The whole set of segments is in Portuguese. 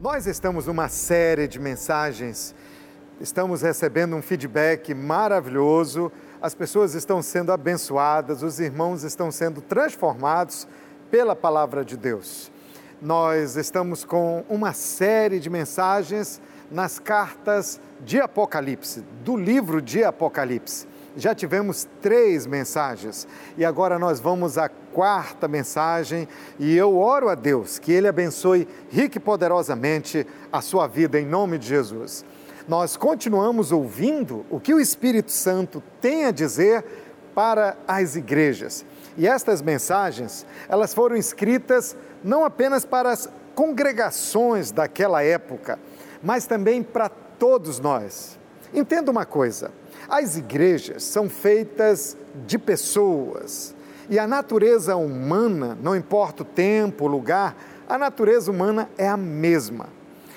Nós estamos numa série de mensagens, estamos recebendo um feedback maravilhoso, as pessoas estão sendo abençoadas, os irmãos estão sendo transformados pela palavra de Deus. Nós estamos com uma série de mensagens nas cartas de Apocalipse, do livro de Apocalipse. Já tivemos três mensagens e agora nós vamos à quarta mensagem e eu oro a Deus que Ele abençoe rique e poderosamente a sua vida em nome de Jesus. Nós continuamos ouvindo o que o Espírito Santo tem a dizer para as igrejas. E estas mensagens, elas foram escritas não apenas para as congregações daquela época, mas também para todos nós. Entenda uma coisa: as igrejas são feitas de pessoas e a natureza humana, não importa o tempo, o lugar, a natureza humana é a mesma.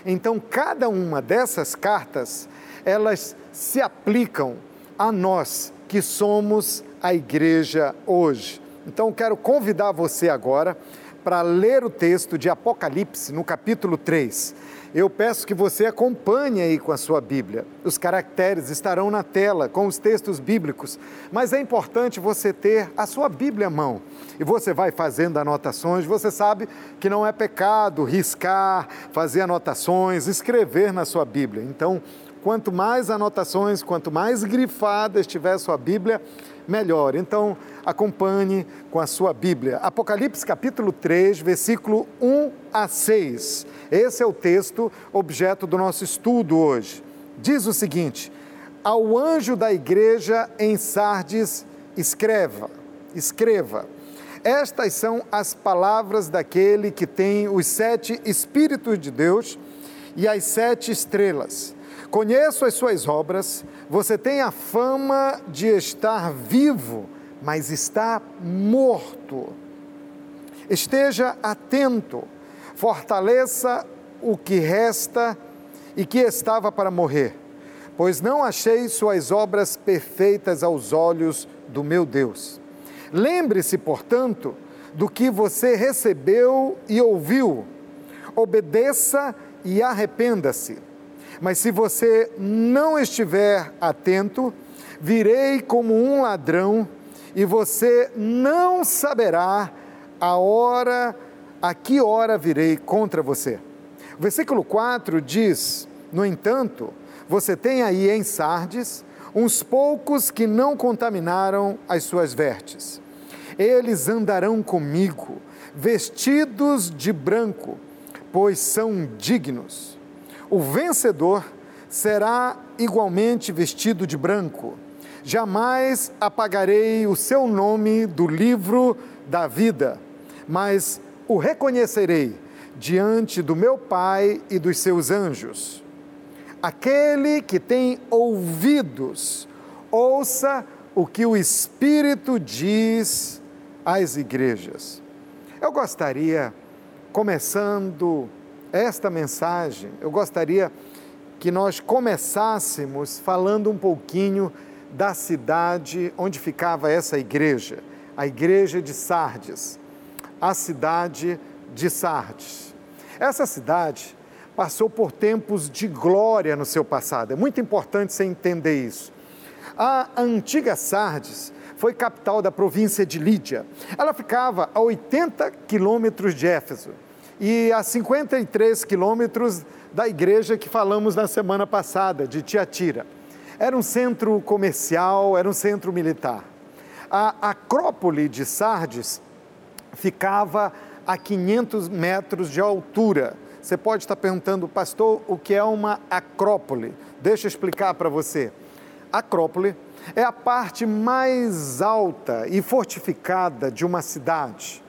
Então, cada uma dessas cartas, elas se aplicam a nós que somos a igreja hoje. Então, quero convidar você agora para ler o texto de Apocalipse, no capítulo 3 eu peço que você acompanhe aí com a sua Bíblia. Os caracteres estarão na tela com os textos bíblicos, mas é importante você ter a sua Bíblia à mão. E você vai fazendo anotações, você sabe que não é pecado riscar, fazer anotações, escrever na sua Bíblia. Então, quanto mais anotações, quanto mais grifada estiver sua Bíblia, melhor. Então, acompanhe com a sua Bíblia. Apocalipse capítulo 3, versículo 1 a 6. Esse é o texto objeto do nosso estudo hoje. Diz o seguinte: Ao anjo da igreja em Sardes, escreva, escreva. Estas são as palavras daquele que tem os sete Espíritos de Deus e as sete estrelas. Conheço as suas obras, você tem a fama de estar vivo, mas está morto. Esteja atento, fortaleça o que resta e que estava para morrer, pois não achei suas obras perfeitas aos olhos do meu Deus. Lembre-se, portanto, do que você recebeu e ouviu, obedeça e arrependa-se. Mas se você não estiver atento, virei como um ladrão e você não saberá a hora, a que hora virei contra você. O versículo 4 diz: No entanto, você tem aí em Sardes uns poucos que não contaminaram as suas vestes. Eles andarão comigo, vestidos de branco, pois são dignos. O vencedor será igualmente vestido de branco. Jamais apagarei o seu nome do livro da vida, mas o reconhecerei diante do meu Pai e dos seus anjos. Aquele que tem ouvidos, ouça o que o Espírito diz às igrejas. Eu gostaria, começando esta mensagem, eu gostaria que nós começássemos falando um pouquinho da cidade onde ficava essa igreja, a igreja de Sardes, a cidade de Sardes. Essa cidade passou por tempos de glória no seu passado. É muito importante você entender isso. A antiga Sardes foi capital da província de Lídia. Ela ficava a 80 quilômetros de Éfeso e a 53 quilômetros da igreja que falamos na semana passada, de Tiatira. Era um centro comercial, era um centro militar. A Acrópole de Sardes ficava a 500 metros de altura. Você pode estar perguntando, pastor, o que é uma acrópole? Deixa eu explicar para você. Acrópole é a parte mais alta e fortificada de uma cidade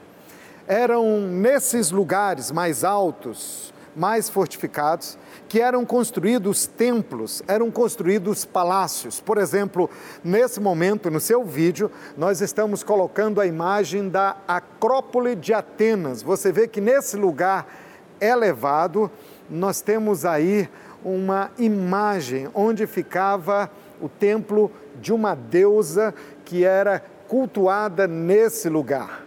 eram nesses lugares mais altos, mais fortificados, que eram construídos templos, eram construídos palácios. Por exemplo, nesse momento, no seu vídeo, nós estamos colocando a imagem da Acrópole de Atenas. Você vê que nesse lugar elevado, nós temos aí uma imagem onde ficava o templo de uma deusa que era cultuada nesse lugar.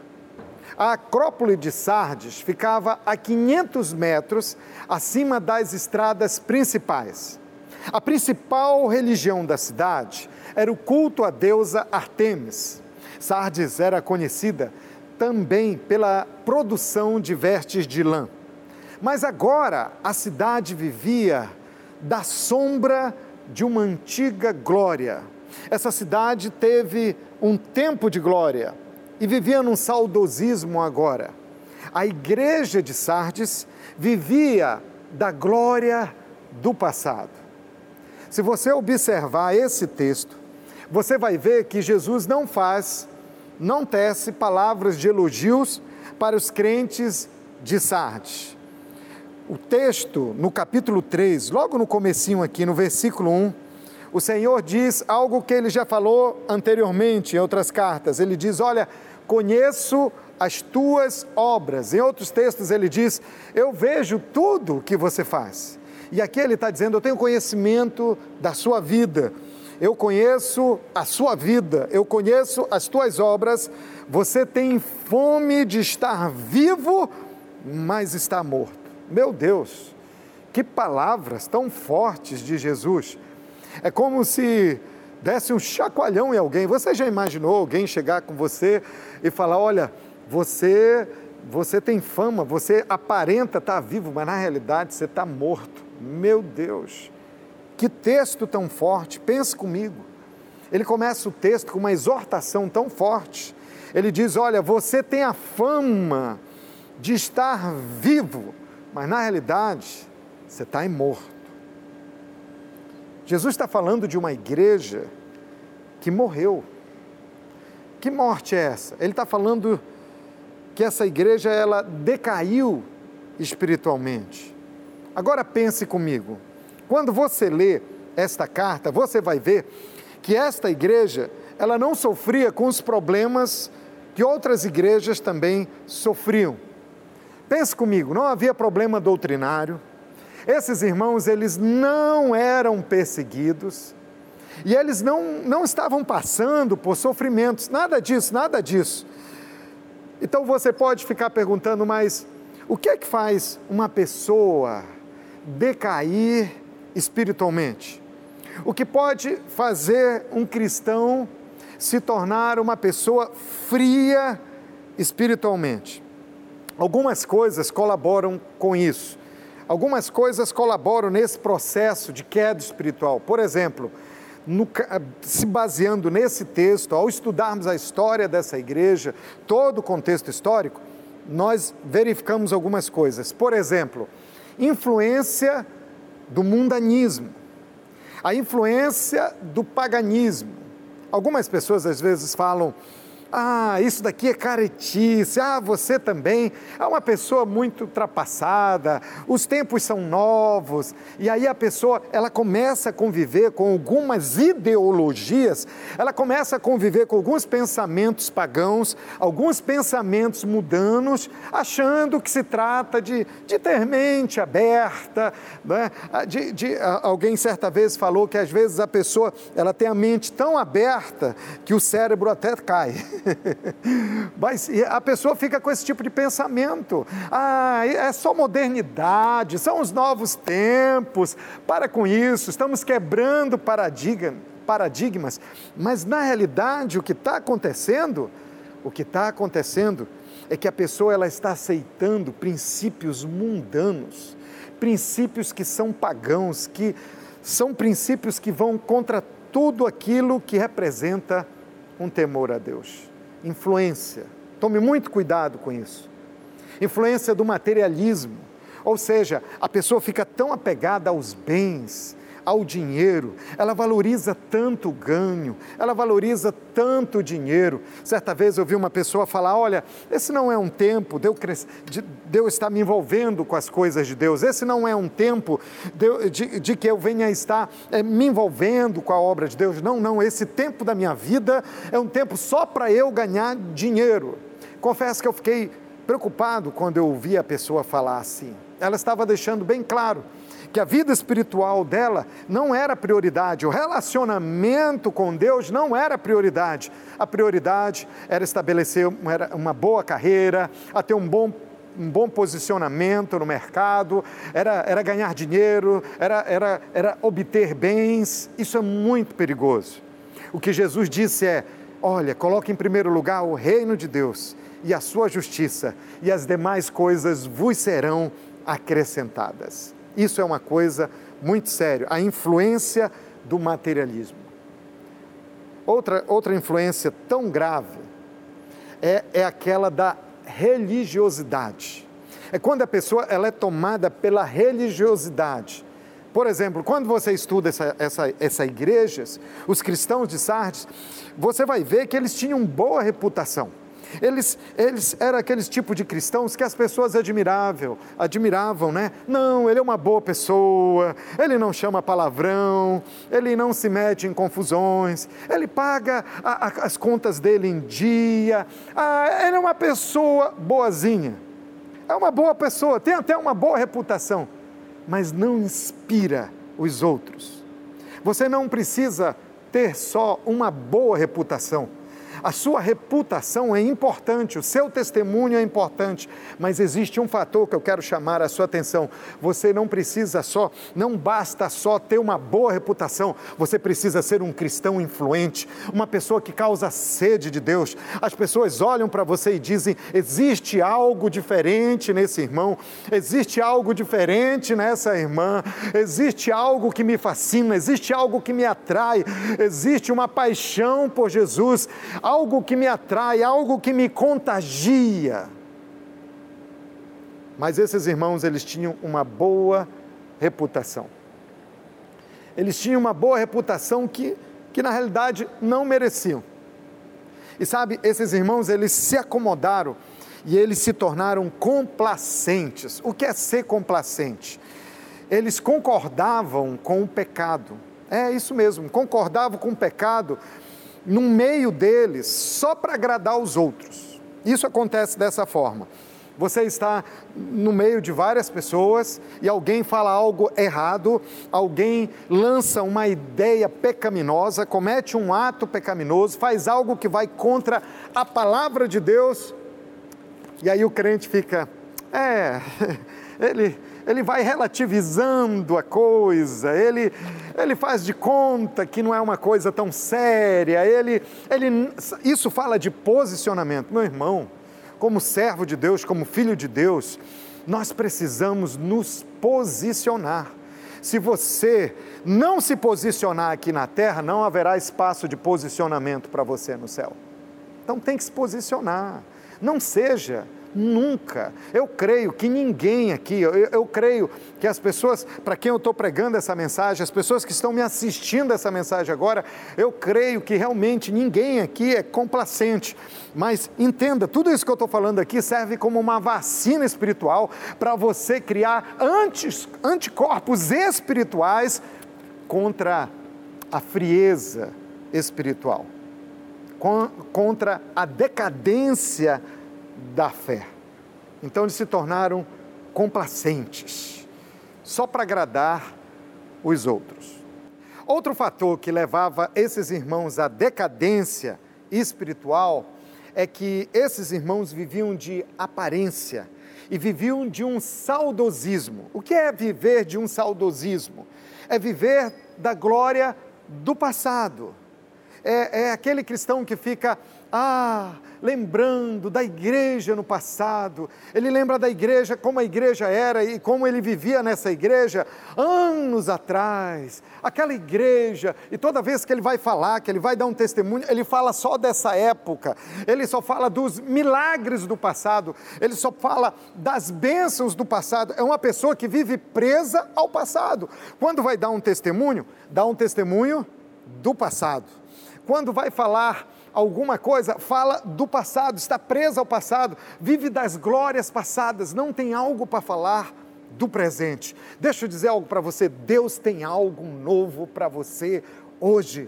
A Acrópole de Sardes ficava a 500 metros acima das estradas principais. A principal religião da cidade era o culto à deusa Artemis. Sardes era conhecida também pela produção de vestes de lã. Mas agora a cidade vivia da sombra de uma antiga glória. Essa cidade teve um tempo de glória e vivia num saudosismo agora. A igreja de Sardes vivia da glória do passado. Se você observar esse texto, você vai ver que Jesus não faz, não tece palavras de elogios para os crentes de Sardes. O texto, no capítulo 3, logo no comecinho aqui, no versículo 1, o Senhor diz algo que ele já falou anteriormente em outras cartas. Ele diz: Olha, conheço as tuas obras. Em outros textos ele diz: Eu vejo tudo que você faz. E aqui ele está dizendo: Eu tenho conhecimento da sua vida, eu conheço a sua vida, eu conheço as tuas obras. Você tem fome de estar vivo, mas está morto. Meu Deus, que palavras tão fortes de Jesus. É como se desse um chacoalhão em alguém. Você já imaginou alguém chegar com você e falar: Olha, você, você tem fama, você aparenta estar vivo, mas na realidade você está morto. Meu Deus, que texto tão forte, pense comigo. Ele começa o texto com uma exortação tão forte. Ele diz: Olha, você tem a fama de estar vivo, mas na realidade você está morto. Jesus está falando de uma igreja que morreu. Que morte é essa? Ele está falando que essa igreja ela decaiu espiritualmente. Agora pense comigo. Quando você lê esta carta, você vai ver que esta igreja ela não sofria com os problemas que outras igrejas também sofriam. Pense comigo, não havia problema doutrinário. Esses irmãos, eles não eram perseguidos e eles não, não estavam passando por sofrimentos, nada disso, nada disso. Então você pode ficar perguntando, mas o que é que faz uma pessoa decair espiritualmente? O que pode fazer um cristão se tornar uma pessoa fria espiritualmente? Algumas coisas colaboram com isso. Algumas coisas colaboram nesse processo de queda espiritual. Por exemplo, no, se baseando nesse texto, ao estudarmos a história dessa igreja, todo o contexto histórico, nós verificamos algumas coisas. Por exemplo, influência do mundanismo, a influência do paganismo. Algumas pessoas às vezes falam ah, isso daqui é caretice. Ah, você também é uma pessoa muito ultrapassada. Os tempos são novos. E aí a pessoa, ela começa a conviver com algumas ideologias, ela começa a conviver com alguns pensamentos pagãos, alguns pensamentos mudanos, achando que se trata de, de ter mente aberta. Né? Ah, de, de, alguém certa vez falou que às vezes a pessoa ela tem a mente tão aberta que o cérebro até cai. Mas a pessoa fica com esse tipo de pensamento. Ah, é só modernidade, são os novos tempos. Para com isso, estamos quebrando paradigmas. Mas na realidade, o que está acontecendo, o que está acontecendo é que a pessoa ela está aceitando princípios mundanos, princípios que são pagãos, que são princípios que vão contra tudo aquilo que representa um temor a Deus. Influência. Tome muito cuidado com isso. Influência do materialismo. Ou seja, a pessoa fica tão apegada aos bens, ao dinheiro, ela valoriza tanto o ganho, ela valoriza tanto o dinheiro. Certa vez eu vi uma pessoa falar: Olha, esse não é um tempo de eu, de, de eu estar me envolvendo com as coisas de Deus, esse não é um tempo de, de, de que eu venha estar é, me envolvendo com a obra de Deus. Não, não, esse tempo da minha vida é um tempo só para eu ganhar dinheiro. Confesso que eu fiquei preocupado quando eu ouvi a pessoa falar assim. ela estava deixando bem claro que a vida espiritual dela não era prioridade, o relacionamento com Deus não era prioridade. A prioridade era estabelecer uma boa carreira, a ter um bom um bom posicionamento no mercado, era, era ganhar dinheiro, era, era, era obter bens. Isso é muito perigoso. O que Jesus disse é: olha, coloque em primeiro lugar o reino de Deus e a sua justiça, e as demais coisas vos serão acrescentadas. Isso é uma coisa muito séria, a influência do materialismo. Outra, outra influência tão grave é, é aquela da religiosidade. É quando a pessoa ela é tomada pela religiosidade. Por exemplo, quando você estuda essa, essa, essa igrejas, os cristãos de Sardes, você vai ver que eles tinham boa reputação. Eles, eles eram aqueles tipo de cristãos que as pessoas admiravam, admiravam, né? Não, ele é uma boa pessoa, ele não chama palavrão, ele não se mete em confusões, ele paga a, a, as contas dele em dia, ah, ele é uma pessoa boazinha, é uma boa pessoa, tem até uma boa reputação, mas não inspira os outros. Você não precisa ter só uma boa reputação a sua reputação é importante, o seu testemunho é importante, mas existe um fator que eu quero chamar a sua atenção. Você não precisa só, não basta só ter uma boa reputação, você precisa ser um cristão influente, uma pessoa que causa sede de Deus. As pessoas olham para você e dizem: existe algo diferente nesse irmão, existe algo diferente nessa irmã, existe algo que me fascina, existe algo que me atrai, existe uma paixão por Jesus algo que me atrai, algo que me contagia. Mas esses irmãos, eles tinham uma boa reputação. Eles tinham uma boa reputação que, que na realidade não mereciam. E sabe, esses irmãos, eles se acomodaram e eles se tornaram complacentes. O que é ser complacente? Eles concordavam com o pecado. É isso mesmo, concordavam com o pecado no meio deles só para agradar os outros. Isso acontece dessa forma. Você está no meio de várias pessoas e alguém fala algo errado, alguém lança uma ideia pecaminosa, comete um ato pecaminoso, faz algo que vai contra a palavra de Deus, e aí o crente fica, é, ele, ele vai relativizando a coisa, ele, ele faz de conta que não é uma coisa tão séria, ele, ele, isso fala de posicionamento. Meu irmão, como servo de Deus, como filho de Deus, nós precisamos nos posicionar. Se você não se posicionar aqui na terra, não haverá espaço de posicionamento para você no céu. Então tem que se posicionar. Não seja Nunca. Eu creio que ninguém aqui, eu, eu creio que as pessoas para quem eu estou pregando essa mensagem, as pessoas que estão me assistindo essa mensagem agora, eu creio que realmente ninguém aqui é complacente. Mas entenda, tudo isso que eu estou falando aqui serve como uma vacina espiritual para você criar antes, anticorpos espirituais contra a frieza espiritual, contra a decadência espiritual da fé. Então eles se tornaram complacentes, só para agradar os outros. Outro fator que levava esses irmãos à decadência espiritual é que esses irmãos viviam de aparência e viviam de um saudosismo. O que é viver de um saudosismo? É viver da glória do passado. É, é aquele cristão que fica, ah, lembrando da igreja no passado, ele lembra da igreja, como a igreja era e como ele vivia nessa igreja anos atrás, aquela igreja, e toda vez que ele vai falar, que ele vai dar um testemunho, ele fala só dessa época, ele só fala dos milagres do passado, ele só fala das bênçãos do passado. É uma pessoa que vive presa ao passado. Quando vai dar um testemunho, dá um testemunho do passado. Quando vai falar alguma coisa, fala do passado, está presa ao passado, vive das glórias passadas, não tem algo para falar do presente. Deixa eu dizer algo para você: Deus tem algo novo para você hoje.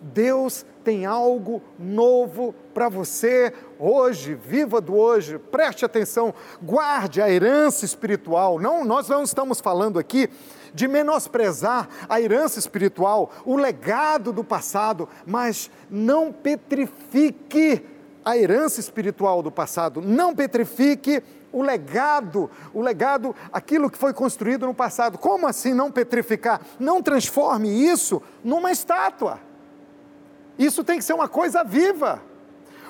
Deus tem algo novo para você hoje, viva do hoje, preste atenção, guarde a herança espiritual. Não, nós não estamos falando aqui de menosprezar a herança espiritual, o legado do passado, mas não petrifique a herança espiritual do passado, não petrifique o legado, o legado, aquilo que foi construído no passado. Como assim não petrificar? Não transforme isso numa estátua. Isso tem que ser uma coisa viva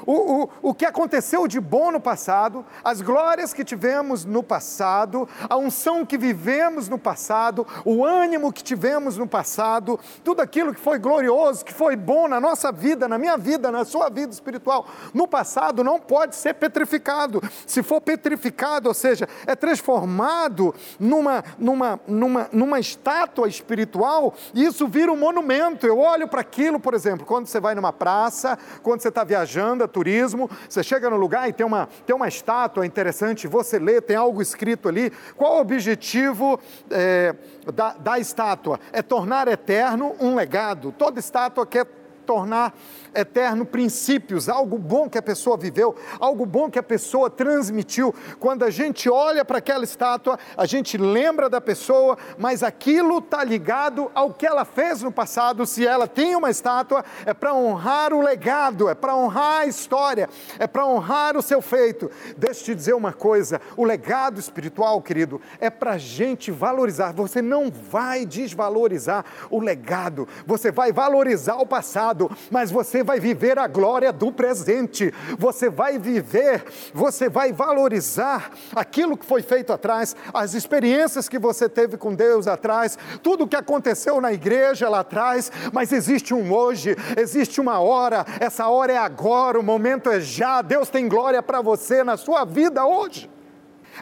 o, o, o que aconteceu de bom no passado, as glórias que tivemos no passado, a unção que vivemos no passado, o ânimo que tivemos no passado, tudo aquilo que foi glorioso, que foi bom na nossa vida, na minha vida, na sua vida espiritual, no passado não pode ser petrificado. Se for petrificado, ou seja, é transformado numa, numa, numa, numa estátua espiritual, isso vira um monumento. Eu olho para aquilo, por exemplo, quando você vai numa praça, quando você está viajando, turismo, você chega no lugar e tem uma, tem uma estátua interessante, você lê, tem algo escrito ali. Qual o objetivo é, da, da estátua? É tornar eterno um legado. Toda estátua quer tornar eterno princípios, algo bom que a pessoa viveu, algo bom que a pessoa transmitiu. Quando a gente olha para aquela estátua, a gente lembra da pessoa, mas aquilo está ligado ao que ela fez no passado. Se ela tem uma estátua, é para honrar o legado, é para honrar a história, é para honrar o seu feito. Deixa eu te dizer uma coisa: o legado espiritual, querido, é para a gente valorizar. Você não vai desvalorizar o legado, você vai valorizar o passado, mas você vai viver a glória do presente, você vai viver, você vai valorizar aquilo que foi feito atrás, as experiências que você teve com Deus atrás, tudo o que aconteceu na igreja lá atrás, mas existe um hoje, existe uma hora, essa hora é agora, o momento é já, Deus tem glória para você na sua vida hoje.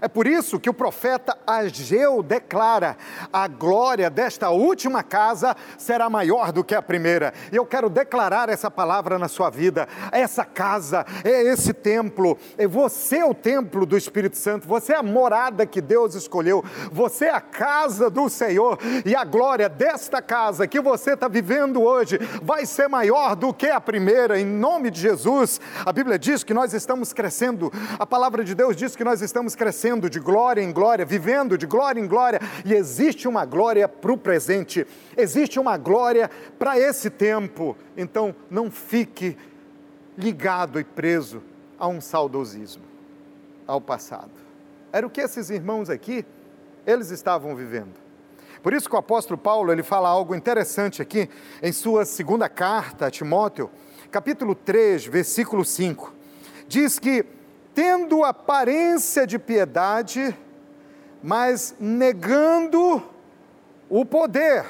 É por isso que o profeta Ageu declara: a glória desta última casa será maior do que a primeira. E eu quero declarar essa palavra na sua vida. Essa casa é esse templo, é você é o templo do Espírito Santo, você é a morada que Deus escolheu, você é a casa do Senhor, e a glória desta casa que você está vivendo hoje vai ser maior do que a primeira, em nome de Jesus. A Bíblia diz que nós estamos crescendo, a palavra de Deus diz que nós estamos crescendo de glória em glória, vivendo de glória em glória, e existe uma glória para o presente, existe uma glória para esse tempo. Então, não fique ligado e preso a um saudosismo, ao passado. Era o que esses irmãos aqui, eles estavam vivendo. Por isso que o apóstolo Paulo, ele fala algo interessante aqui em sua segunda carta a Timóteo, capítulo 3, versículo 5. Diz que tendo aparência de piedade, mas negando o poder.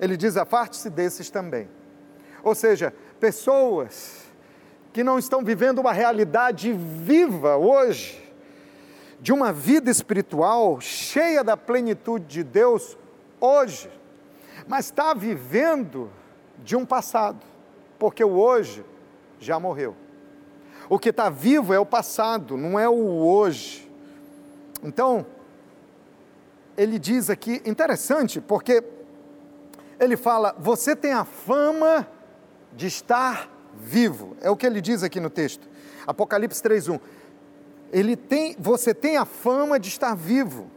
Ele diz: afaste-se desses também. Ou seja, pessoas que não estão vivendo uma realidade viva hoje, de uma vida espiritual cheia da plenitude de Deus hoje, mas está vivendo de um passado, porque o hoje já morreu. O que está vivo é o passado, não é o hoje. Então, ele diz aqui, interessante, porque ele fala: você tem a fama de estar vivo. É o que ele diz aqui no texto. Apocalipse 3:1. Ele tem, você tem a fama de estar vivo,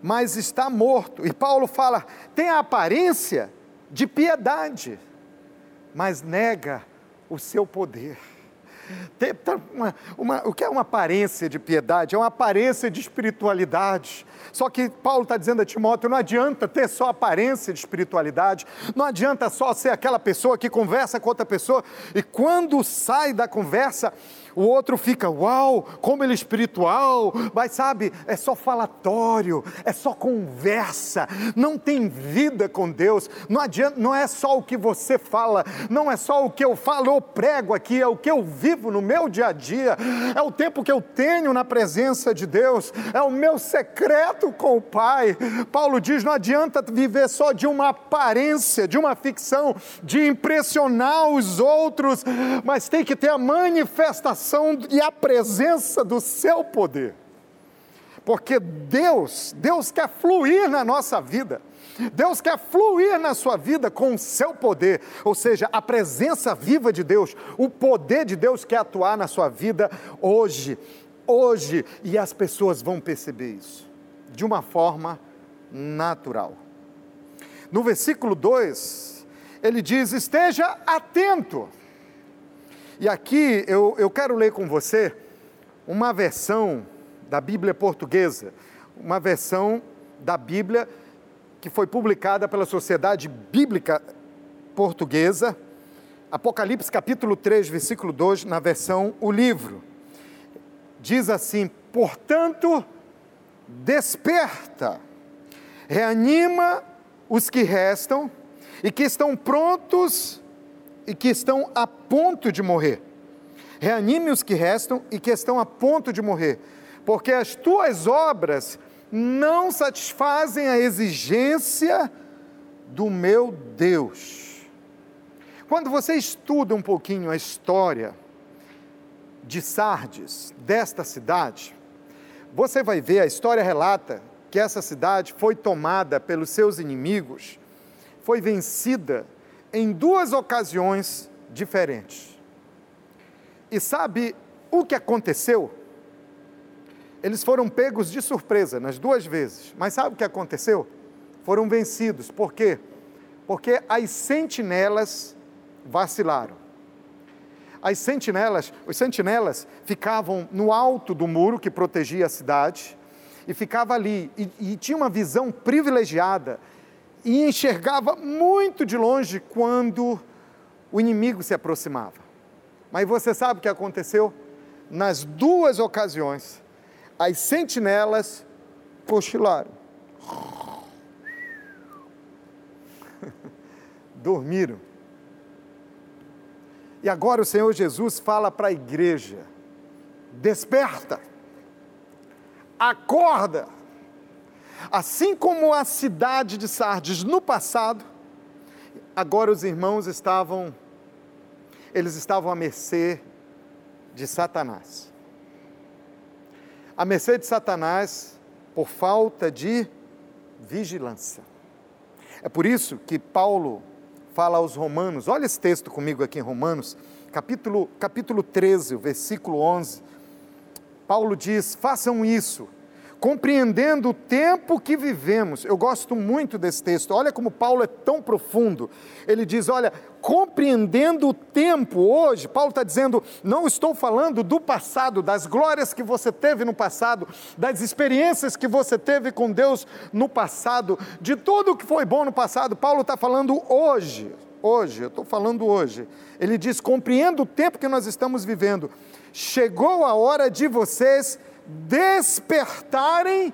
mas está morto. E Paulo fala: tem a aparência de piedade, mas nega o seu poder. Tá uma, uma, o que é uma aparência de piedade? É uma aparência de espiritualidade. Só que Paulo está dizendo a Timóteo: não adianta ter só aparência de espiritualidade, não adianta só ser aquela pessoa que conversa com outra pessoa e quando sai da conversa, o outro fica, uau, como ele é espiritual, mas sabe, é só falatório, é só conversa, não tem vida com Deus, não adianta, não é só o que você fala, não é só o que eu falo, eu prego aqui, é o que eu vivo no meu dia a dia, é o tempo que eu tenho na presença de Deus, é o meu secreto com o Pai. Paulo diz: não adianta viver só de uma aparência, de uma ficção, de impressionar os outros, mas tem que ter a manifestação e a presença do seu poder. porque Deus, Deus quer fluir na nossa vida. Deus quer fluir na sua vida com o seu poder, ou seja, a presença viva de Deus, o poder de Deus quer atuar na sua vida hoje, hoje, e as pessoas vão perceber isso de uma forma natural. No versículo 2, ele diz: esteja atento. E aqui eu, eu quero ler com você uma versão da Bíblia portuguesa, uma versão da Bíblia que foi publicada pela Sociedade Bíblica Portuguesa, Apocalipse capítulo 3, versículo 2, na versão O Livro. Diz assim: Portanto, desperta, reanima os que restam e que estão prontos e que estão a ponto de morrer. Reanime os que restam e que estão a ponto de morrer, porque as tuas obras não satisfazem a exigência do meu Deus. Quando você estuda um pouquinho a história de Sardes, desta cidade, você vai ver, a história relata que essa cidade foi tomada pelos seus inimigos, foi vencida em duas ocasiões diferentes. E sabe o que aconteceu? Eles foram pegos de surpresa nas duas vezes. Mas sabe o que aconteceu? Foram vencidos. Por quê? Porque as sentinelas vacilaram. As sentinelas, os sentinelas ficavam no alto do muro que protegia a cidade e ficava ali e, e tinha uma visão privilegiada e enxergava muito de longe quando o inimigo se aproximava. Mas você sabe o que aconteceu? Nas duas ocasiões, as sentinelas cochilaram. Dormiram. E agora o Senhor Jesus fala para a igreja: desperta, acorda. Assim como a cidade de Sardes no passado, agora os irmãos estavam, eles estavam à mercê de Satanás à mercê de Satanás por falta de vigilância. É por isso que Paulo fala aos Romanos, olha esse texto comigo aqui em Romanos, capítulo, capítulo 13, versículo 11. Paulo diz: façam isso compreendendo o tempo que vivemos. Eu gosto muito desse texto. Olha como Paulo é tão profundo. Ele diz: olha, compreendendo o tempo hoje. Paulo está dizendo: não estou falando do passado, das glórias que você teve no passado, das experiências que você teve com Deus no passado, de tudo que foi bom no passado. Paulo está falando hoje. Hoje, eu estou falando hoje. Ele diz: compreendo o tempo que nós estamos vivendo. Chegou a hora de vocês despertarem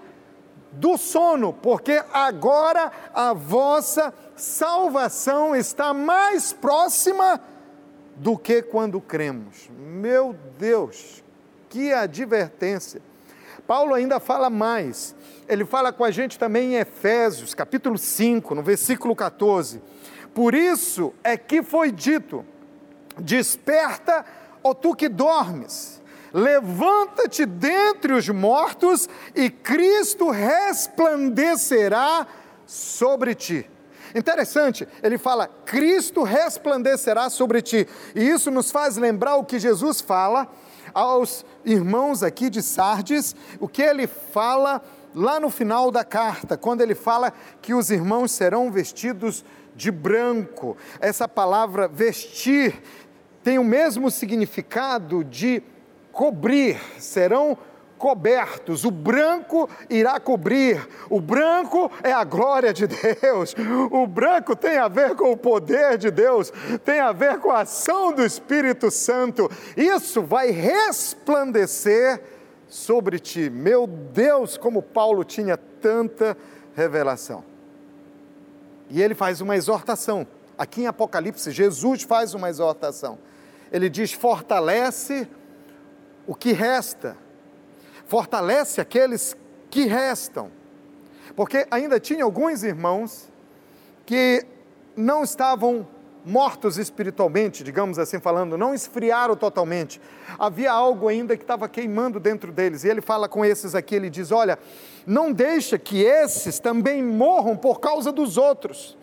do sono, porque agora a vossa salvação está mais próxima do que quando cremos. Meu Deus, que advertência! Paulo ainda fala mais. Ele fala com a gente também em Efésios, capítulo 5, no versículo 14. Por isso é que foi dito: Desperta, ó tu que dormes levanta-te dentre os mortos e Cristo resplandecerá sobre ti. Interessante, ele fala: Cristo resplandecerá sobre ti. E isso nos faz lembrar o que Jesus fala aos irmãos aqui de Sardes, o que ele fala lá no final da carta, quando ele fala que os irmãos serão vestidos de branco. Essa palavra vestir tem o mesmo significado de cobrir, serão cobertos, o branco irá cobrir, o branco é a glória de Deus, o branco tem a ver com o poder de Deus, tem a ver com a ação do Espírito Santo, isso vai resplandecer sobre ti. Meu Deus, como Paulo tinha tanta revelação. E ele faz uma exortação, aqui em Apocalipse, Jesus faz uma exortação, ele diz: fortalece o que resta, fortalece aqueles que restam. Porque ainda tinha alguns irmãos que não estavam mortos espiritualmente, digamos assim falando, não esfriaram totalmente. Havia algo ainda que estava queimando dentro deles. E ele fala com esses aqui, ele diz: "Olha, não deixa que esses também morram por causa dos outros.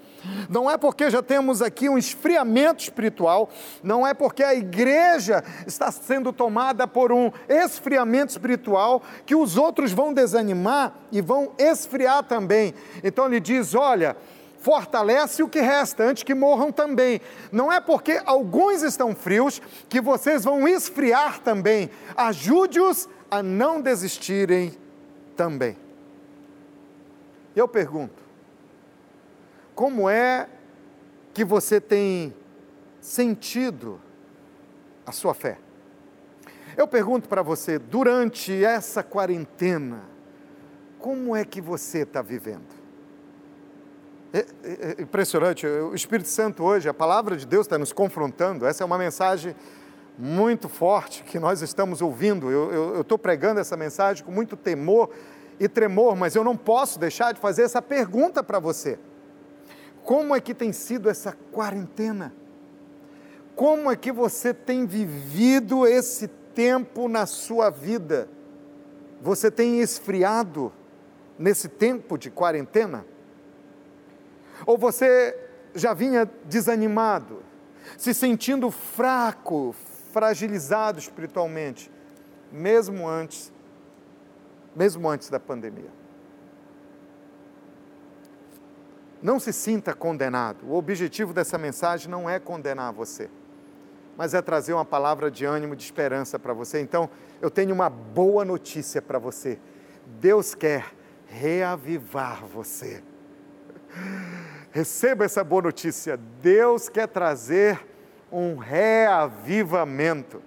Não é porque já temos aqui um esfriamento espiritual, não é porque a igreja está sendo tomada por um esfriamento espiritual que os outros vão desanimar e vão esfriar também. Então ele diz: olha, fortalece o que resta, antes que morram também. Não é porque alguns estão frios que vocês vão esfriar também. Ajude-os a não desistirem também. Eu pergunto: como é que você tem sentido a sua fé? Eu pergunto para você, durante essa quarentena, como é que você está vivendo? É, é, é, impressionante, o Espírito Santo hoje, a palavra de Deus está nos confrontando, essa é uma mensagem muito forte que nós estamos ouvindo. Eu estou pregando essa mensagem com muito temor e tremor, mas eu não posso deixar de fazer essa pergunta para você. Como é que tem sido essa quarentena? Como é que você tem vivido esse tempo na sua vida? Você tem esfriado nesse tempo de quarentena? Ou você já vinha desanimado, se sentindo fraco, fragilizado espiritualmente, mesmo antes, mesmo antes da pandemia? Não se sinta condenado. O objetivo dessa mensagem não é condenar você, mas é trazer uma palavra de ânimo, de esperança para você. Então, eu tenho uma boa notícia para você. Deus quer reavivar você. Receba essa boa notícia. Deus quer trazer um reavivamento.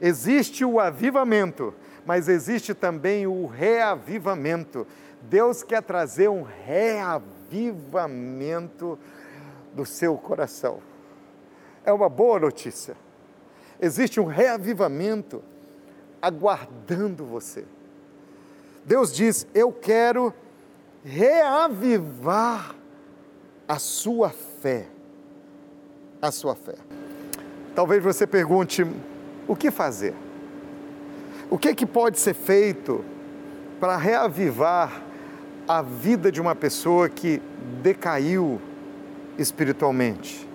Existe o avivamento, mas existe também o reavivamento. Deus quer trazer um reavivamento reavivamento do seu coração. É uma boa notícia. Existe um reavivamento aguardando você. Deus diz: Eu quero reavivar a sua fé. A sua fé. Talvez você pergunte: o que fazer? O que, é que pode ser feito para reavivar a vida de uma pessoa que decaiu espiritualmente,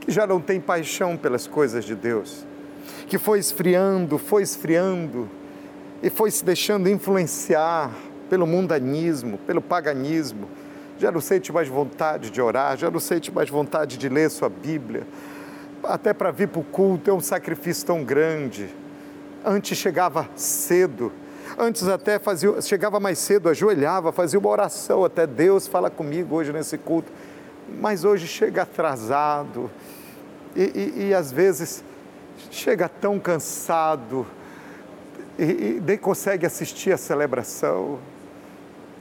que já não tem paixão pelas coisas de Deus, que foi esfriando, foi esfriando e foi se deixando influenciar pelo mundanismo, pelo paganismo. Já não sente mais vontade de orar, já não sente mais vontade de ler sua Bíblia. Até para vir para o culto é um sacrifício tão grande. Antes chegava cedo, Antes até fazia, chegava mais cedo, ajoelhava, fazia uma oração até Deus fala comigo hoje nesse culto. Mas hoje chega atrasado e, e, e às vezes chega tão cansado e, e nem consegue assistir a celebração.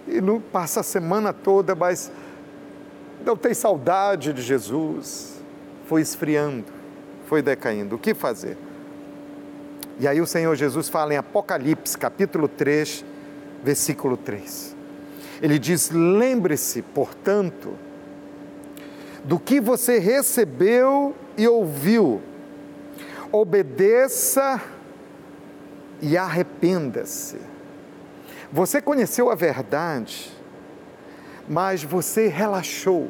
E não passa a semana toda, mas não tem saudade de Jesus. Foi esfriando, foi decaindo. O que fazer? E aí o Senhor Jesus fala em Apocalipse, capítulo 3, versículo 3. Ele diz: Lembre-se, portanto, do que você recebeu e ouviu, obedeça e arrependa-se. Você conheceu a verdade, mas você relaxou.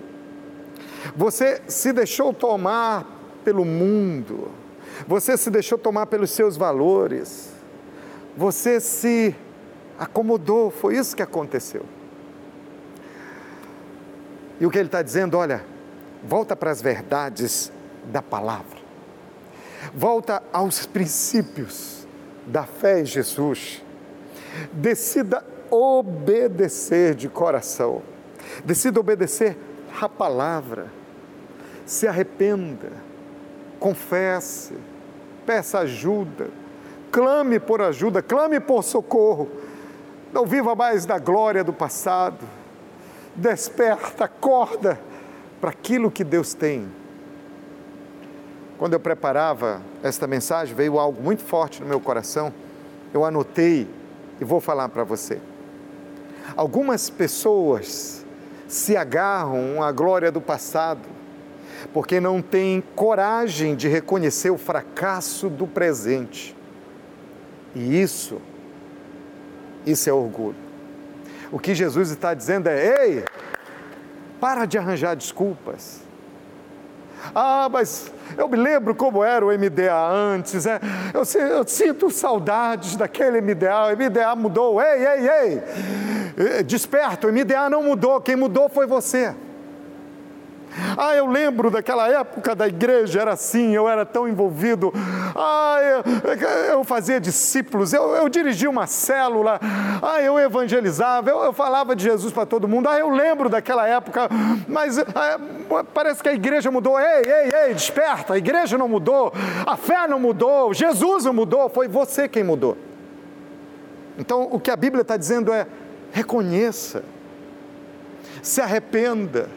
Você se deixou tomar pelo mundo você se deixou tomar pelos seus valores. Você se acomodou. Foi isso que aconteceu. E o que ele está dizendo, olha, volta para as verdades da palavra. Volta aos princípios da fé em Jesus. Decida obedecer de coração. Decida obedecer a palavra. Se arrependa. Confesse peça ajuda, clame por ajuda, clame por socorro. Não viva mais da glória do passado. Desperta, acorda para aquilo que Deus tem. Quando eu preparava esta mensagem, veio algo muito forte no meu coração. Eu anotei e vou falar para você. Algumas pessoas se agarram à glória do passado, porque não têm coragem de reconhecer o fracasso do presente. E isso, isso é orgulho. O que Jesus está dizendo é: ei, para de arranjar desculpas. Ah, mas eu me lembro como era o MDA antes, é, eu, eu, sinto saudades daquele MDA, o MDA mudou, ei, ei, ei, desperta, o MDA não mudou, quem mudou foi você. Ah, eu lembro daquela época da igreja, era assim, eu era tão envolvido. Ah, eu, eu fazia discípulos, eu, eu dirigia uma célula. Ah, eu evangelizava, eu, eu falava de Jesus para todo mundo. Ah, eu lembro daquela época, mas ah, parece que a igreja mudou. Ei, ei, ei, desperta, a igreja não mudou, a fé não mudou, Jesus não mudou, foi você quem mudou. Então, o que a Bíblia está dizendo é: reconheça, se arrependa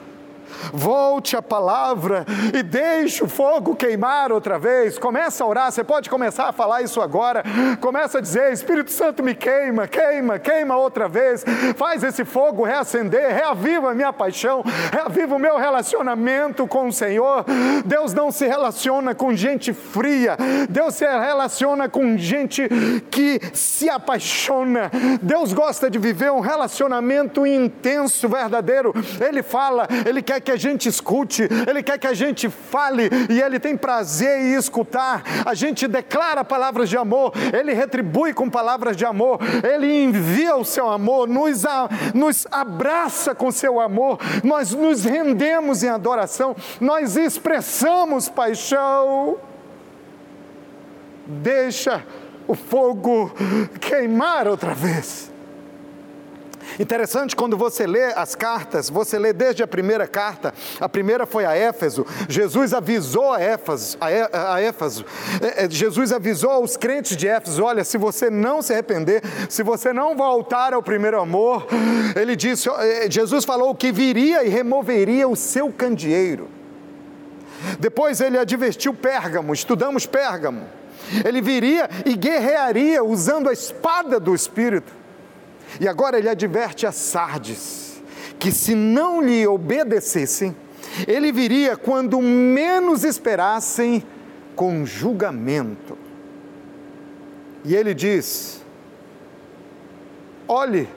Volte a palavra e deixe o fogo queimar outra vez. Começa a orar, você pode começar a falar isso agora. Começa a dizer: Espírito Santo me queima, queima, queima outra vez. Faz esse fogo reacender, reaviva a minha paixão, reaviva o meu relacionamento com o Senhor. Deus não se relaciona com gente fria, Deus se relaciona com gente que se apaixona. Deus gosta de viver um relacionamento intenso, verdadeiro. Ele fala, ele quer que a gente escute, Ele quer que a gente fale e Ele tem prazer em escutar. A gente declara palavras de amor, Ele retribui com palavras de amor, Ele envia o seu amor, nos, a, nos abraça com seu amor, nós nos rendemos em adoração, nós expressamos paixão. Deixa o fogo queimar outra vez. Interessante quando você lê as cartas, você lê desde a primeira carta, a primeira foi a Éfeso, Jesus avisou a Éfeso, a Éfeso é, é, Jesus avisou aos crentes de Éfeso: olha, se você não se arrepender, se você não voltar ao primeiro amor, ele disse, é, Jesus falou que viria e removeria o seu candeeiro. Depois ele advertiu Pérgamo, estudamos Pérgamo. Ele viria e guerrearia usando a espada do Espírito. E agora ele adverte a Sardes que se não lhe obedecessem, ele viria quando menos esperassem com julgamento. E ele diz: olhe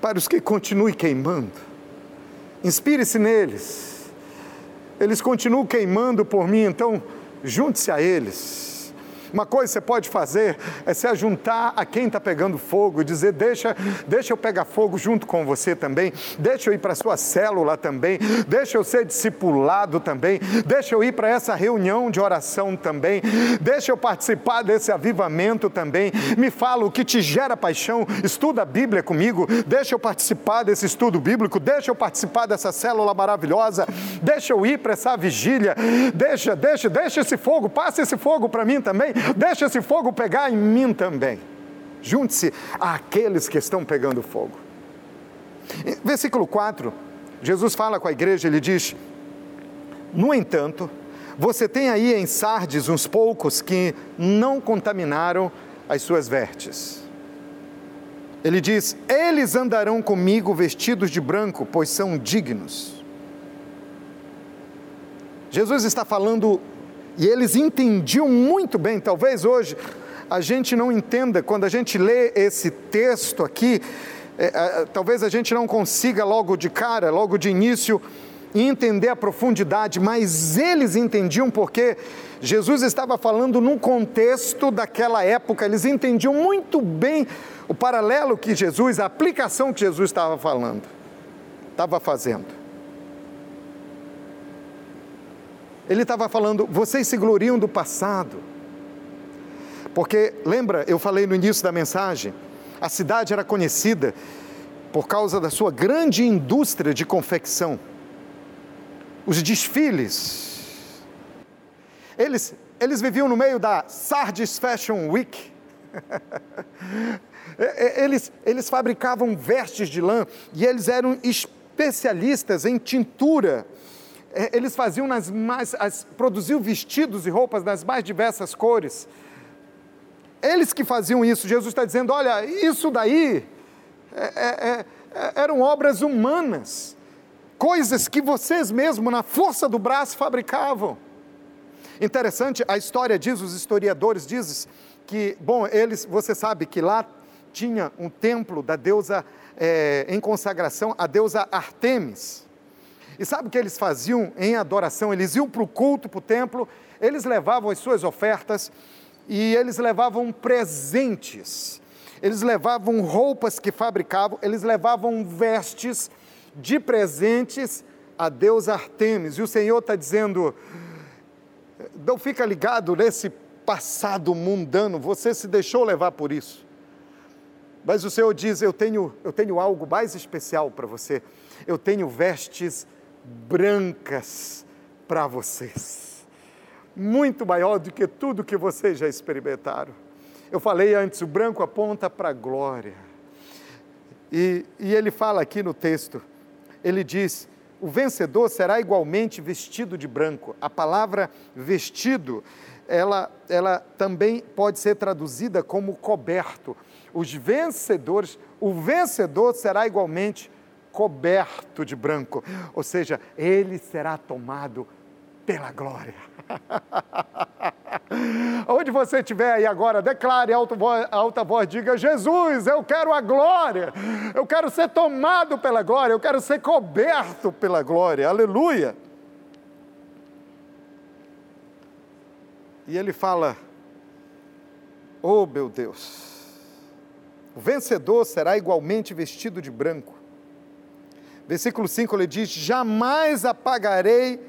para os que continuem queimando, inspire-se neles, eles continuam queimando por mim, então junte-se a eles uma coisa que você pode fazer é se ajuntar a quem está pegando fogo e dizer: deixa, deixa eu pegar fogo junto com você também, deixa eu ir para a sua célula também, deixa eu ser discipulado também, deixa eu ir para essa reunião de oração também, deixa eu participar desse avivamento também. Me fala o que te gera paixão, estuda a Bíblia comigo, deixa eu participar desse estudo bíblico, deixa eu participar dessa célula maravilhosa, deixa eu ir para essa vigília, deixa, deixa, deixa esse fogo, passa esse fogo para mim também deixa esse fogo pegar em mim também. Junte-se àqueles que estão pegando fogo. Versículo 4, Jesus fala com a igreja, ele diz: No entanto, você tem aí em Sardes uns poucos que não contaminaram as suas vestes. Ele diz: Eles andarão comigo vestidos de branco, pois são dignos. Jesus está falando e eles entendiam muito bem, talvez hoje a gente não entenda, quando a gente lê esse texto aqui, é, é, talvez a gente não consiga logo de cara, logo de início, entender a profundidade, mas eles entendiam porque Jesus estava falando num contexto daquela época, eles entendiam muito bem o paralelo que Jesus, a aplicação que Jesus estava falando, estava fazendo. Ele estava falando, vocês se gloriam do passado. Porque, lembra, eu falei no início da mensagem, a cidade era conhecida por causa da sua grande indústria de confecção. Os desfiles. Eles, eles viviam no meio da Sardis Fashion Week. eles, eles fabricavam vestes de lã e eles eram especialistas em tintura eles faziam nas mais, as, produziam vestidos e roupas nas mais diversas cores. Eles que faziam isso, Jesus está dizendo: olha, isso daí é, é, é, é eram obras humanas. coisas que vocês mesmos, na força do braço, fabricavam. Interessante, a história diz, os historiadores dizem que, bom, eles, você sabe que lá tinha um templo da deusa é, em consagração, a deusa Artemis. E sabe o que eles faziam em adoração? Eles iam para o culto, para o templo, eles levavam as suas ofertas e eles levavam presentes, eles levavam roupas que fabricavam, eles levavam vestes de presentes a Deus Artemis. E o Senhor está dizendo: não fica ligado nesse passado mundano, você se deixou levar por isso. Mas o Senhor diz: Eu tenho, eu tenho algo mais especial para você. Eu tenho vestes brancas para vocês, muito maior do que tudo que vocês já experimentaram. Eu falei antes, o branco aponta para a glória. E, e ele fala aqui no texto, ele diz: o vencedor será igualmente vestido de branco. A palavra vestido, ela, ela também pode ser traduzida como coberto. Os vencedores, o vencedor será igualmente coberto de branco, ou seja, ele será tomado pela glória. Onde você estiver aí agora, declare alta voz, alta voz, diga: Jesus, eu quero a glória, eu quero ser tomado pela glória, eu quero ser coberto pela glória, aleluia. E ele fala: Oh meu Deus, o vencedor será igualmente vestido de branco Versículo 5 ele diz: Jamais apagarei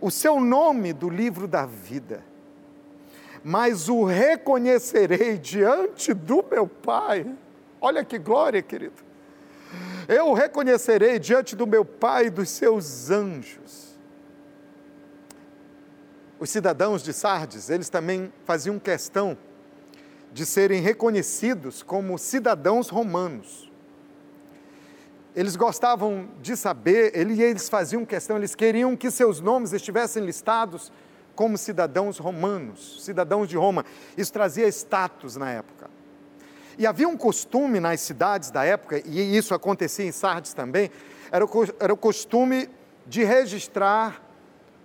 o seu nome do livro da vida, mas o reconhecerei diante do meu Pai. Olha que glória, querido. Eu o reconhecerei diante do meu Pai e dos seus anjos. Os cidadãos de Sardes, eles também faziam questão de serem reconhecidos como cidadãos romanos. Eles gostavam de saber, eles faziam questão, eles queriam que seus nomes estivessem listados como cidadãos romanos, cidadãos de Roma. Isso trazia status na época. E havia um costume nas cidades da época, e isso acontecia em Sardes também, era o, era o costume de registrar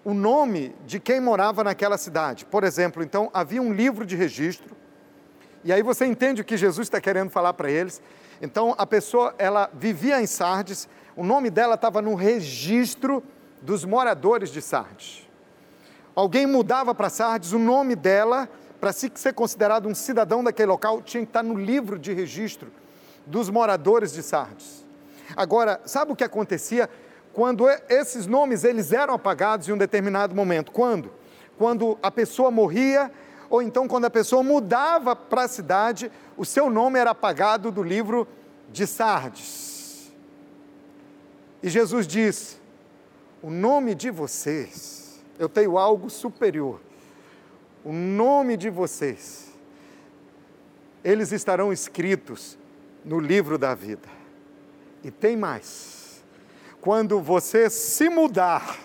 o nome de quem morava naquela cidade. Por exemplo, então, havia um livro de registro, e aí você entende o que Jesus está querendo falar para eles. Então a pessoa, ela vivia em Sardes, o nome dela estava no registro dos moradores de Sardes. Alguém mudava para Sardes, o nome dela, para ser considerado um cidadão daquele local, tinha que estar no livro de registro dos moradores de Sardes. Agora, sabe o que acontecia quando esses nomes eles eram apagados em um determinado momento? Quando? Quando a pessoa morria ou então quando a pessoa mudava para a cidade, o seu nome era apagado do livro de Sardes. E Jesus diz: O nome de vocês, eu tenho algo superior. O nome de vocês, eles estarão escritos no livro da vida. E tem mais. Quando você se mudar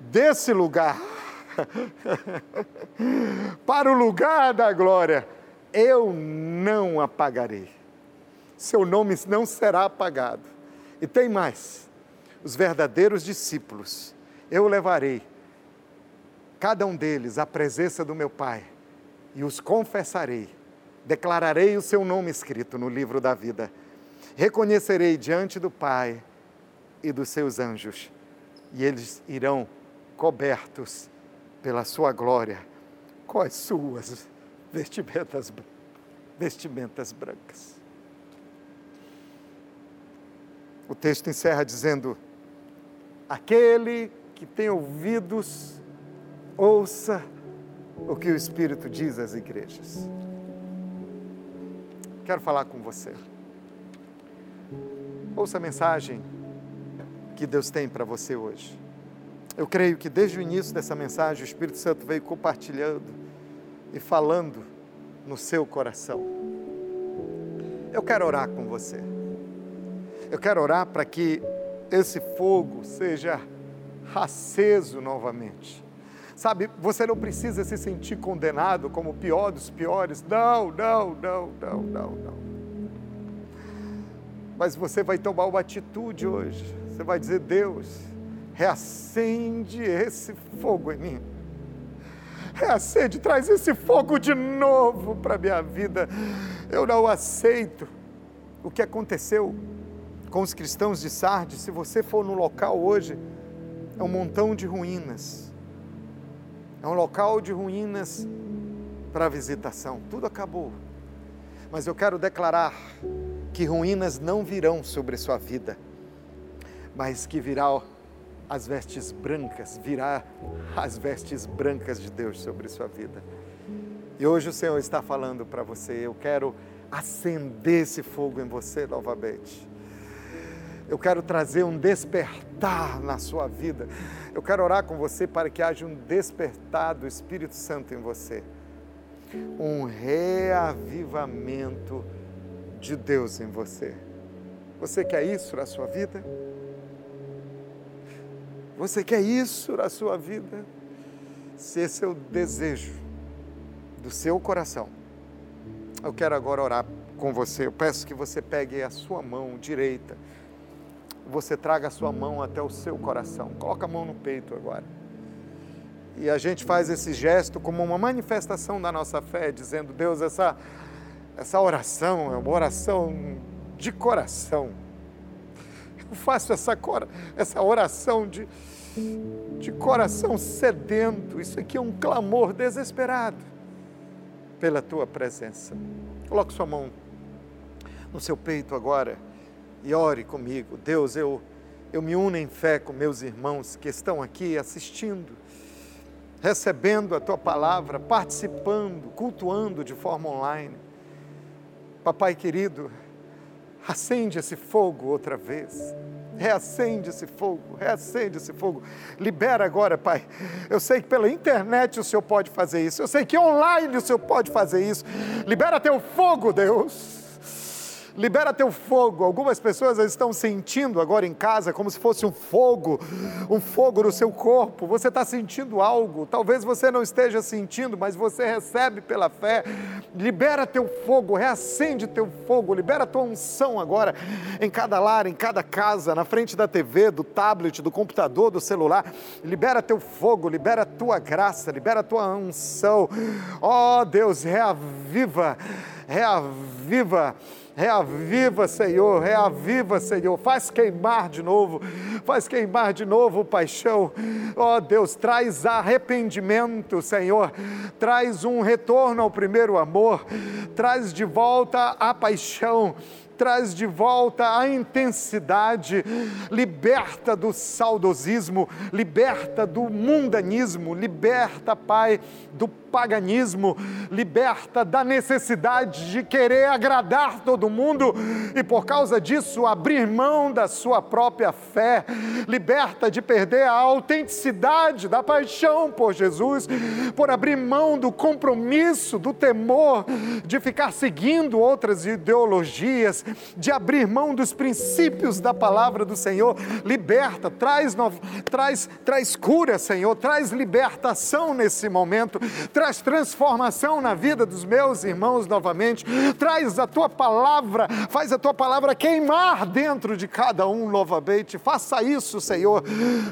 desse lugar, para o lugar da glória, eu não apagarei. Seu nome não será apagado. E tem mais: os verdadeiros discípulos, eu levarei cada um deles à presença do meu Pai e os confessarei. Declararei o seu nome escrito no livro da vida. Reconhecerei diante do Pai e dos seus anjos, e eles irão cobertos pela sua glória com as suas vestimentas, vestimentas brancas. O texto encerra dizendo: Aquele que tem ouvidos, ouça o que o Espírito diz às igrejas. Quero falar com você. Ouça a mensagem que Deus tem para você hoje. Eu creio que desde o início dessa mensagem o Espírito Santo veio compartilhando e falando no seu coração. Eu quero orar com você. Eu quero orar para que esse fogo seja aceso novamente. Sabe, você não precisa se sentir condenado como o pior dos piores. Não, não, não, não, não, não. Mas você vai tomar uma atitude hoje Você vai dizer: Deus, reacende esse fogo em mim. Reacende, traz esse fogo de novo para a minha vida. Eu não aceito o que aconteceu com os cristãos de Sardes. Se você for no local hoje, é um montão de ruínas. É um local de ruínas para visitação. Tudo acabou. Mas eu quero declarar que ruínas não virão sobre sua vida, mas que virá as vestes brancas, virá as vestes brancas de Deus sobre sua vida. E hoje o Senhor está falando para você, eu quero acender esse fogo em você novamente. Eu quero trazer um despertar na sua vida. Eu quero orar com você para que haja um despertar do Espírito Santo em você um reavivamento de Deus em você. Você quer isso na sua vida? Você quer isso na sua vida? Se esse é o desejo do seu coração, eu quero agora orar com você. Eu peço que você pegue a sua mão direita, você traga a sua mão até o seu coração. Coloca a mão no peito agora. E a gente faz esse gesto como uma manifestação da nossa fé, dizendo: Deus, essa, essa oração é uma oração de coração. Eu faço essa, essa oração de, de coração sedento. Isso aqui é um clamor desesperado pela tua presença. Coloque sua mão no seu peito agora e ore comigo. Deus, eu, eu me uno em fé com meus irmãos que estão aqui assistindo recebendo a tua palavra, participando, cultuando de forma online. Papai querido, acende esse fogo outra vez. Reacende esse fogo, reacende esse fogo. Libera agora, Pai. Eu sei que pela internet o Senhor pode fazer isso. Eu sei que online o Senhor pode fazer isso. Libera teu fogo, Deus libera teu fogo. Algumas pessoas estão sentindo agora em casa como se fosse um fogo, um fogo no seu corpo. Você está sentindo algo, talvez você não esteja sentindo, mas você recebe pela fé. Libera teu fogo, reacende teu fogo, libera tua unção agora em cada lar, em cada casa, na frente da TV, do tablet, do computador, do celular. Libera teu fogo, libera tua graça, libera tua unção. Ó oh, Deus, reaviva, reaviva Reaviva, Senhor, reaviva, Senhor. Faz queimar de novo, faz queimar de novo paixão. Ó oh, Deus, traz arrependimento, Senhor. Traz um retorno ao primeiro amor. Traz de volta a paixão traz de volta a intensidade, liberta do saudosismo, liberta do mundanismo, liberta, Pai, do paganismo, liberta da necessidade de querer agradar todo mundo e por causa disso abrir mão da sua própria fé, liberta de perder a autenticidade da paixão por Jesus, por abrir mão do compromisso, do temor de ficar seguindo outras ideologias, de abrir mão dos princípios da palavra do Senhor, liberta, traz, traz, traz cura, Senhor, traz libertação nesse momento, traz transformação na vida dos meus irmãos novamente, traz a tua palavra, faz a tua palavra queimar dentro de cada um novamente. Faça isso, Senhor,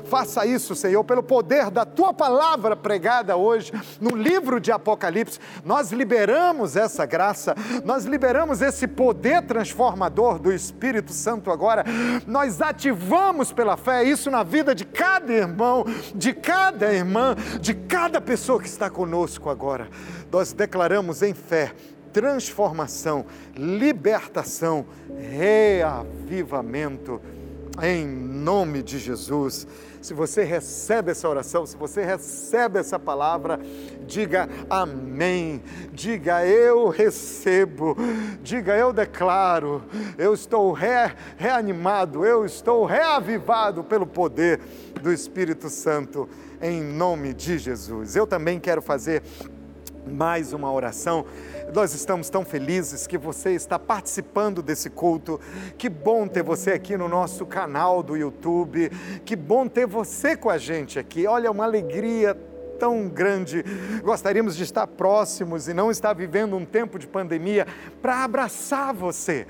faça isso, Senhor, pelo poder da tua palavra pregada hoje no livro de Apocalipse. Nós liberamos essa graça, nós liberamos esse poder transformador transformador do Espírito Santo agora, nós ativamos pela fé isso na vida de cada irmão, de cada irmã, de cada pessoa que está conosco agora. Nós declaramos em fé transformação, libertação, reavivamento, em nome de Jesus. Se você recebe essa oração, se você recebe essa palavra, diga amém, diga eu recebo, diga eu declaro, eu estou re, reanimado, eu estou reavivado pelo poder do Espírito Santo, em nome de Jesus. Eu também quero fazer mais uma oração nós estamos tão felizes que você está participando desse culto. Que bom ter você aqui no nosso canal do YouTube. Que bom ter você com a gente aqui. Olha, uma alegria tão grande. Gostaríamos de estar próximos e não estar vivendo um tempo de pandemia para abraçar você.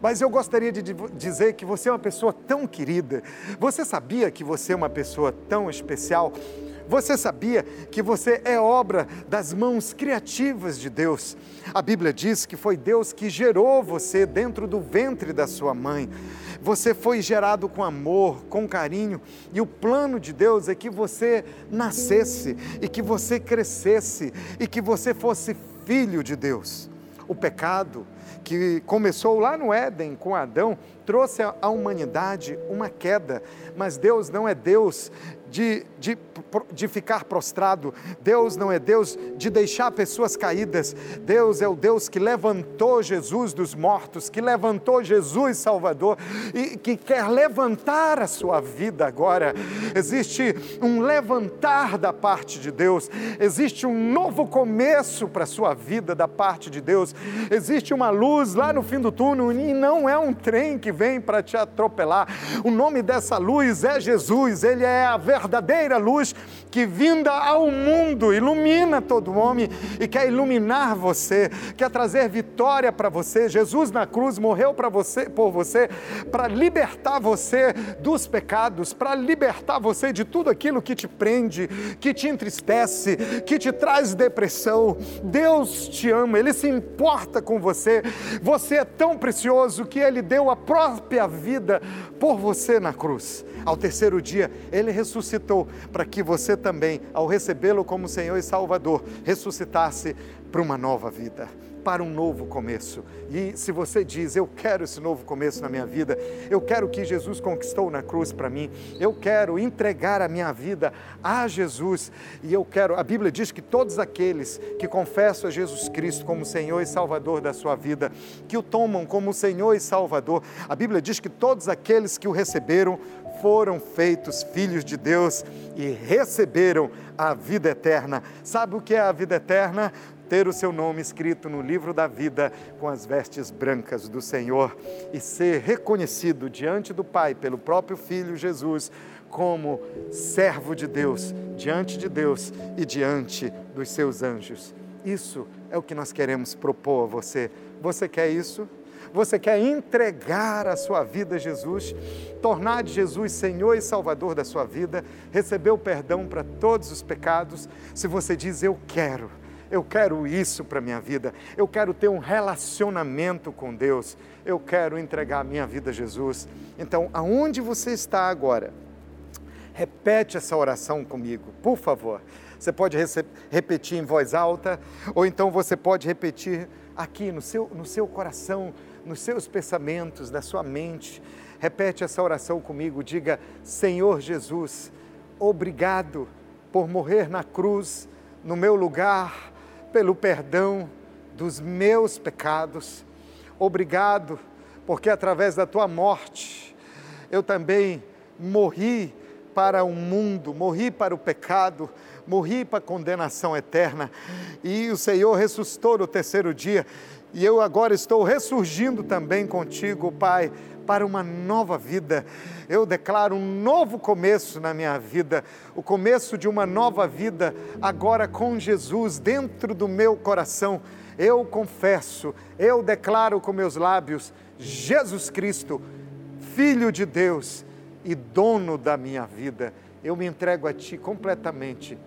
Mas eu gostaria de dizer que você é uma pessoa tão querida. Você sabia que você é uma pessoa tão especial? Você sabia que você é obra das mãos criativas de Deus? A Bíblia diz que foi Deus que gerou você dentro do ventre da sua mãe. Você foi gerado com amor, com carinho, e o plano de Deus é que você nascesse e que você crescesse e que você fosse filho de Deus. O pecado que começou lá no Éden com Adão trouxe à humanidade uma queda, mas Deus não é Deus de, de, de ficar prostrado, Deus não é Deus de deixar pessoas caídas, Deus é o Deus que levantou Jesus dos mortos, que levantou Jesus Salvador e que quer levantar a sua vida agora. Existe um levantar da parte de Deus, existe um novo começo para a sua vida da parte de Deus, existe uma luz lá no fim do túnel e não é um trem que vem para te atropelar. O nome dessa luz é Jesus, ele é a verdadeira luz que vinda ao mundo ilumina todo homem e quer iluminar você, quer trazer vitória para você. Jesus na cruz morreu para você, por você, para libertar você dos pecados, para libertar você de tudo aquilo que te prende, que te entristece, que te traz depressão. Deus te ama, ele se importa com você. Você é tão precioso que ele deu a própria vida por você na cruz. Ao terceiro dia, ele ressuscitou para que você também, ao recebê-lo como Senhor e Salvador, ressuscitasse para uma nova vida para um novo começo. E se você diz, eu quero esse novo começo na minha vida, eu quero o que Jesus conquistou na cruz para mim, eu quero entregar a minha vida a Jesus e eu quero, a Bíblia diz que todos aqueles que confessam a Jesus Cristo como Senhor e Salvador da sua vida, que o tomam como Senhor e Salvador, a Bíblia diz que todos aqueles que o receberam foram feitos filhos de Deus e receberam a vida eterna. Sabe o que é a vida eterna? ter o seu nome escrito no livro da vida com as vestes brancas do Senhor e ser reconhecido diante do Pai pelo próprio Filho Jesus como servo de Deus, diante de Deus e diante dos seus anjos. Isso é o que nós queremos propor a você. Você quer isso? Você quer entregar a sua vida a Jesus, tornar de Jesus Senhor e Salvador da sua vida, receber o perdão para todos os pecados? Se você diz eu quero, eu quero isso para a minha vida, eu quero ter um relacionamento com Deus, eu quero entregar a minha vida a Jesus. Então, aonde você está agora? Repete essa oração comigo, por favor. Você pode repetir em voz alta, ou então você pode repetir aqui no seu, no seu coração, nos seus pensamentos, na sua mente. Repete essa oração comigo, diga: Senhor Jesus, obrigado por morrer na cruz no meu lugar pelo perdão dos meus pecados. Obrigado, porque através da tua morte eu também morri para o mundo, morri para o pecado, morri para a condenação eterna. E o Senhor ressuscitou no terceiro dia, e eu agora estou ressurgindo também contigo, Pai, para uma nova vida. Eu declaro um novo começo na minha vida, o começo de uma nova vida agora com Jesus dentro do meu coração. Eu confesso, eu declaro com meus lábios: Jesus Cristo, Filho de Deus e dono da minha vida. Eu me entrego a Ti completamente.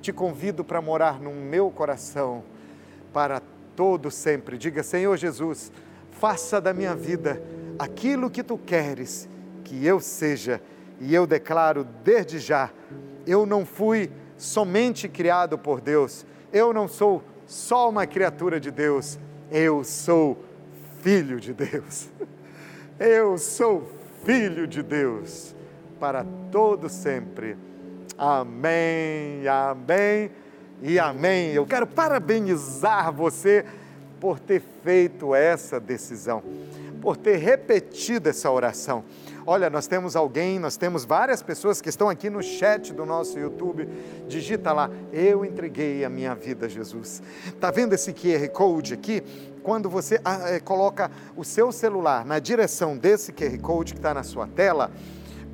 Te convido para morar no meu coração para todo sempre. Diga, Senhor Jesus, faça da minha vida aquilo que tu queres que eu seja. E eu declaro desde já: eu não fui somente criado por Deus, eu não sou só uma criatura de Deus, eu sou filho de Deus. Eu sou filho de Deus para todo sempre. Amém, amém e amém. Eu quero parabenizar você por ter feito essa decisão por ter repetido essa oração. Olha, nós temos alguém, nós temos várias pessoas que estão aqui no chat do nosso YouTube. Digita lá, eu entreguei a minha vida a Jesus. Está vendo esse QR Code aqui? Quando você ah, é, coloca o seu celular na direção desse QR Code que está na sua tela,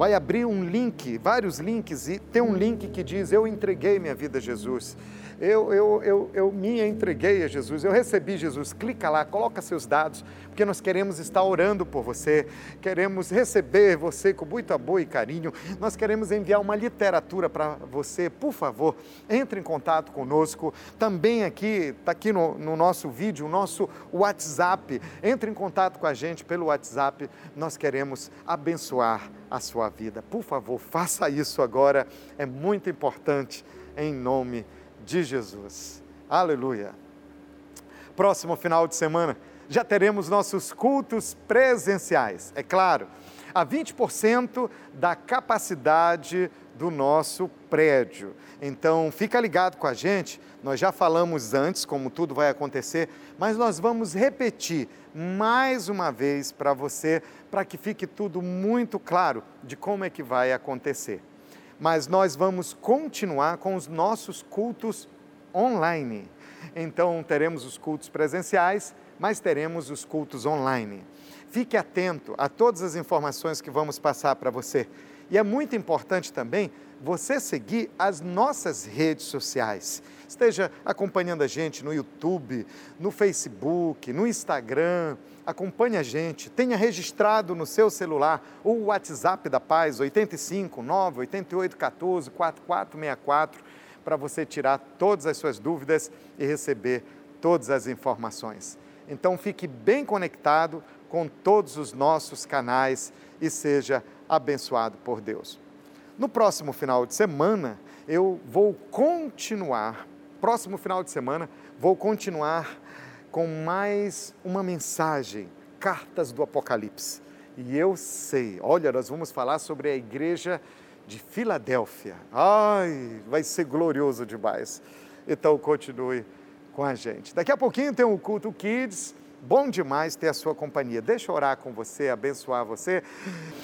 vai abrir um link, vários links, e tem um link que diz: Eu entreguei minha vida a Jesus eu, eu, eu, eu me entreguei a Jesus, eu recebi Jesus. Clica lá, coloca seus dados, porque nós queremos estar orando por você, queremos receber você com muito amor e carinho, nós queremos enviar uma literatura para você. Por favor, entre em contato conosco. Também aqui, está aqui no, no nosso vídeo, o nosso WhatsApp. Entre em contato com a gente pelo WhatsApp, nós queremos abençoar a sua vida. Por favor, faça isso agora, é muito importante, em nome de de Jesus. Aleluia. Próximo final de semana, já teremos nossos cultos presenciais. É claro, a 20% da capacidade do nosso prédio. Então, fica ligado com a gente. Nós já falamos antes como tudo vai acontecer, mas nós vamos repetir mais uma vez para você, para que fique tudo muito claro de como é que vai acontecer mas nós vamos continuar com os nossos cultos online. Então, teremos os cultos presenciais, mas teremos os cultos online. Fique atento a todas as informações que vamos passar para você. E é muito importante também você seguir as nossas redes sociais. Esteja acompanhando a gente no YouTube, no Facebook, no Instagram, acompanhe a gente, tenha registrado no seu celular o WhatsApp da Paz, 85 9 88 14 4464, para você tirar todas as suas dúvidas e receber todas as informações. Então fique bem conectado com todos os nossos canais e seja abençoado por Deus. No próximo final de semana, eu vou continuar, próximo final de semana, vou continuar com mais uma mensagem, cartas do Apocalipse. E eu sei, olha, nós vamos falar sobre a igreja de Filadélfia. Ai, vai ser glorioso demais. Então continue com a gente. Daqui a pouquinho tem um culto Kids. Bom demais ter a sua companhia. Deixa eu orar com você, abençoar você.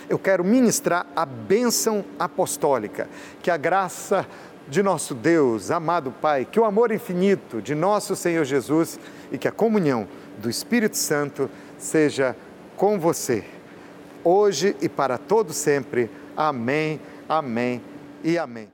Eu quero ministrar a bênção apostólica. Que a graça de nosso Deus, amado Pai, que o amor infinito de nosso Senhor Jesus e que a comunhão do Espírito Santo seja com você, hoje e para todo sempre. Amém, amém e amém.